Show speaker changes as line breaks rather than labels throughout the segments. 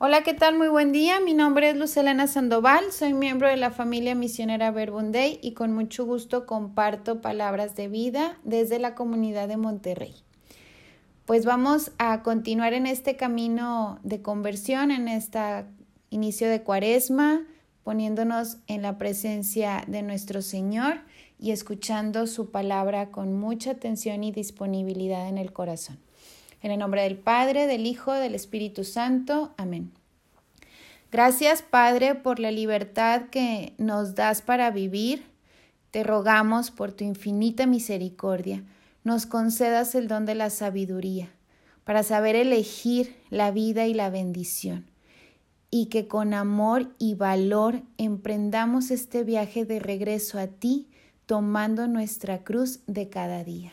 Hola, ¿qué tal? Muy buen día. Mi nombre es Lucelena Sandoval, soy miembro de la familia misionera Verbunday y con mucho gusto comparto palabras de vida desde la comunidad de Monterrey. Pues vamos a continuar en este camino de conversión, en este inicio de cuaresma, poniéndonos en la presencia de nuestro Señor y escuchando su palabra con mucha atención y disponibilidad en el corazón. En el nombre del Padre, del Hijo, del Espíritu Santo. Amén. Gracias, Padre, por la libertad que nos das para vivir. Te rogamos por tu infinita misericordia, nos concedas el don de la sabiduría, para saber elegir la vida y la bendición, y que con amor y valor emprendamos este viaje de regreso a ti, tomando nuestra cruz de cada día.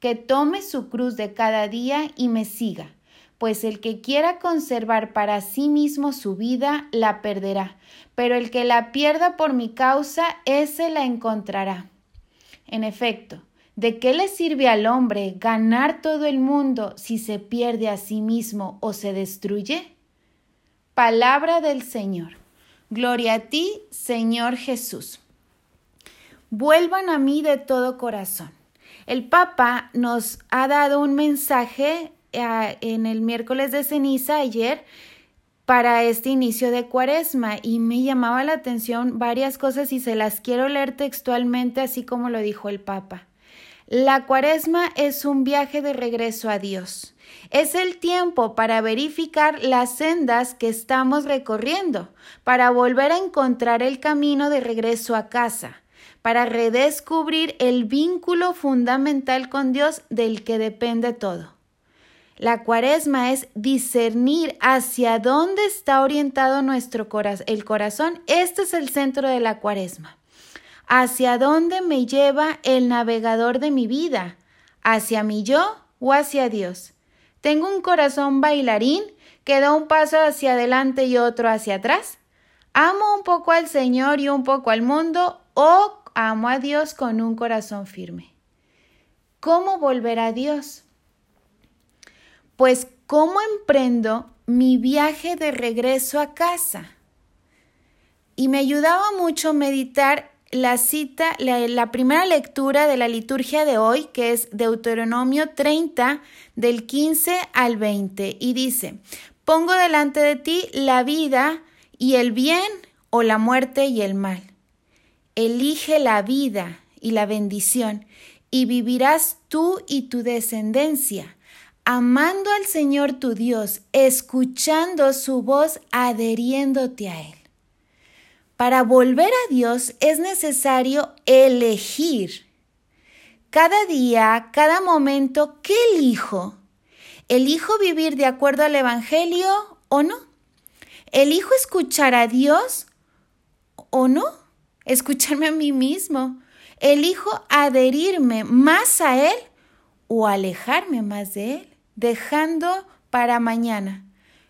que tome su cruz de cada día y me siga, pues el que quiera conservar para sí mismo su vida la perderá, pero el que la pierda por mi causa, ese la encontrará. En efecto, ¿de qué le sirve al hombre ganar todo el mundo si se pierde a sí mismo o se destruye? Palabra del Señor. Gloria a ti, Señor Jesús. Vuelvan a mí de todo corazón. El Papa nos ha dado un mensaje eh, en el miércoles de ceniza ayer para este inicio de cuaresma y me llamaba la atención varias cosas y se las quiero leer textualmente así como lo dijo el Papa. La cuaresma es un viaje de regreso a Dios. Es el tiempo para verificar las sendas que estamos recorriendo, para volver a encontrar el camino de regreso a casa para redescubrir el vínculo fundamental con Dios del que depende todo. La cuaresma es discernir hacia dónde está orientado nuestro corazón, el corazón. Este es el centro de la cuaresma. ¿Hacia dónde me lleva el navegador de mi vida? ¿Hacia mi yo o hacia Dios? ¿Tengo un corazón bailarín que da un paso hacia adelante y otro hacia atrás? ¿Amo un poco al Señor y un poco al mundo o amo a Dios con un corazón firme. ¿Cómo volver a Dios? Pues, ¿cómo emprendo mi viaje de regreso a casa? Y me ayudaba mucho meditar la cita, la, primera lectura de la liturgia de hoy, que es Deuteronomio 30, del 15 al 20, y dice, pongo delante de ti la vida y el bien o la muerte y el mal elige la vida y la bendición, y vivirás tú y tu descendencia, amando al Señor tu Dios, escuchando su voz, adheriéndote a Él. Para volver a Dios es necesario elegir. Cada día, cada momento, ¿qué elijo? ¿Elijo vivir de acuerdo al Evangelio o no? ¿Elijo escuchar a Dios o no? Escucharme a mí mismo. Elijo adherirme más a Él o alejarme más de Él, dejando para mañana.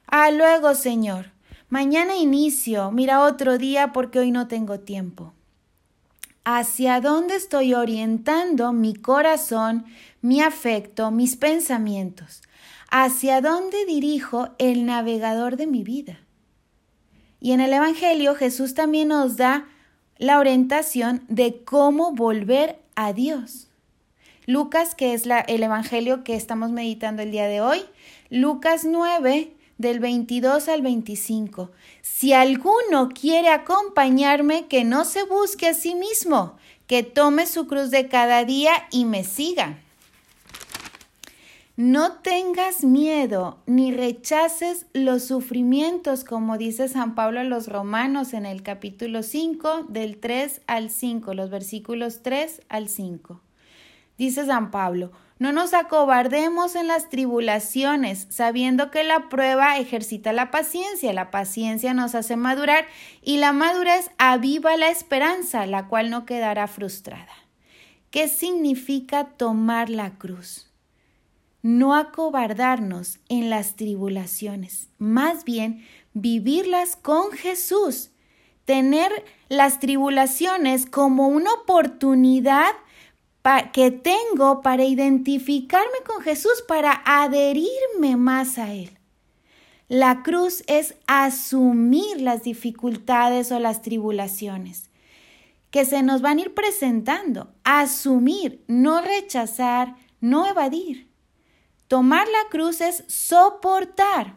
Ah, luego, Señor. Mañana inicio. Mira otro día porque hoy no tengo tiempo. ¿Hacia dónde estoy orientando mi corazón, mi afecto, mis pensamientos? ¿Hacia dónde dirijo el navegador de mi vida? Y en el Evangelio Jesús también nos da la orientación de cómo volver a Dios. Lucas, que es el Evangelio que estamos meditando el día de hoy, Lucas 9, del 22 al 25. Si alguno quiere acompañarme, que no se busque a sí mismo, que tome su cruz de cada día y me siga. No tengas miedo ni rechaces los sufrimientos, como dice San Pablo a los romanos en el capítulo 5, del 3 al 5, los versículos 3 al 5. Dice San Pablo, No nos acobardemos en las tribulaciones, sabiendo que la prueba ejercita la paciencia, la paciencia nos hace madurar y la madurez aviva la esperanza, la cual no quedará frustrada. ¿Qué significa tomar la cruz? No acobardarnos en las tribulaciones, más bien vivirlas con Jesús, tener las tribulaciones como una oportunidad que tengo para identificarme con Jesús, para adherirme más a Él. La cruz es asumir las dificultades o las tribulaciones que se nos van a ir presentando. Asumir, no rechazar, no evadir. Tomar la cruz es soportar,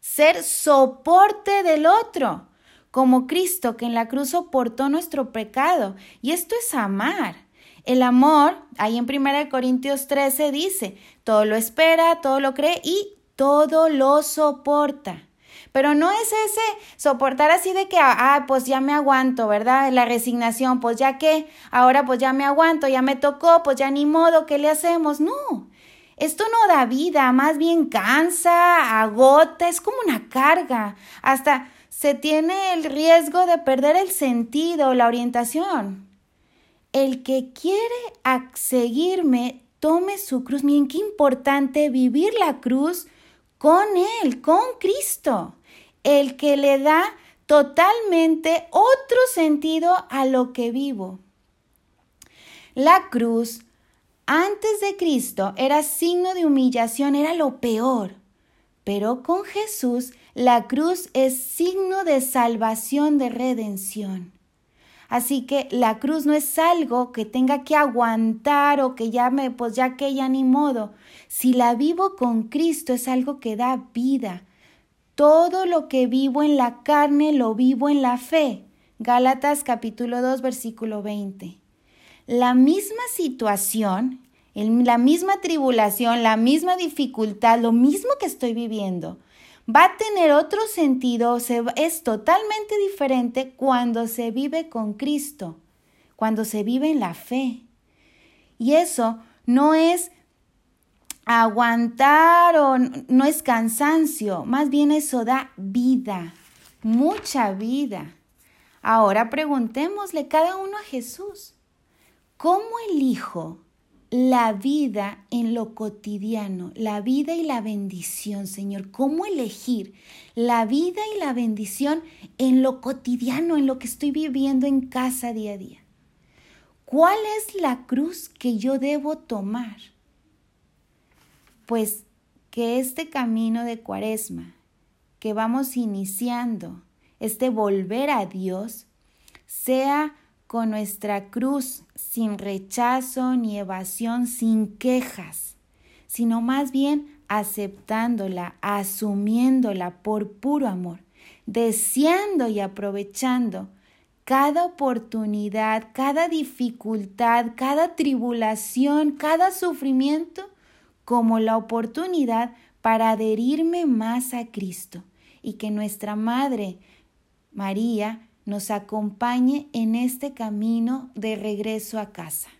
ser soporte del otro, como Cristo que en la cruz soportó nuestro pecado. Y esto es amar. El amor, ahí en 1 Corintios 13 dice, todo lo espera, todo lo cree y todo lo soporta. Pero no es ese soportar así de que, ah, pues ya me aguanto, ¿verdad? La resignación, pues ya que, ahora pues ya me aguanto, ya me tocó, pues ya ni modo, ¿qué le hacemos? No, esto no da vida, más bien cansa, agota, es como una carga. Hasta se tiene el riesgo de perder el sentido, la orientación. El que quiere seguirme, tome su cruz. Miren qué importante vivir la cruz con Él, con Cristo. El que le da totalmente otro sentido a lo que vivo. La cruz antes de Cristo era signo de humillación, era lo peor. Pero con Jesús la cruz es signo de salvación, de redención. Así que la cruz no es algo que tenga que aguantar o que ya me, pues ya que ya ni modo. Si la vivo con Cristo es algo que da vida. Todo lo que vivo en la carne lo vivo en la fe. Gálatas capítulo 2 versículo 20. La misma situación, la misma tribulación, la misma dificultad, lo mismo que estoy viviendo, va a tener otro sentido, es totalmente diferente cuando se vive con Cristo, cuando se vive en la fe. Y eso no es aguantar o no es cansancio, más bien eso da vida, mucha vida. Ahora preguntémosle cada uno a Jesús, ¿cómo elijo la vida en lo cotidiano, la vida y la bendición, Señor. ¿Cómo elegir la vida y la bendición en lo cotidiano, en lo que estoy viviendo en casa día a día? ¿Cuál es la cruz que yo debo tomar? Pues que este camino de cuaresma que vamos iniciando, este volver a Dios, sea con nuestra cruz sin rechazo ni evasión, sin quejas, sino más bien aceptándola, asumiéndola por puro amor, deseando y aprovechando cada oportunidad, cada dificultad, cada tribulación, cada sufrimiento como la oportunidad para adherirme más a Cristo y que nuestra Madre María nos acompañe en este camino de regreso a casa.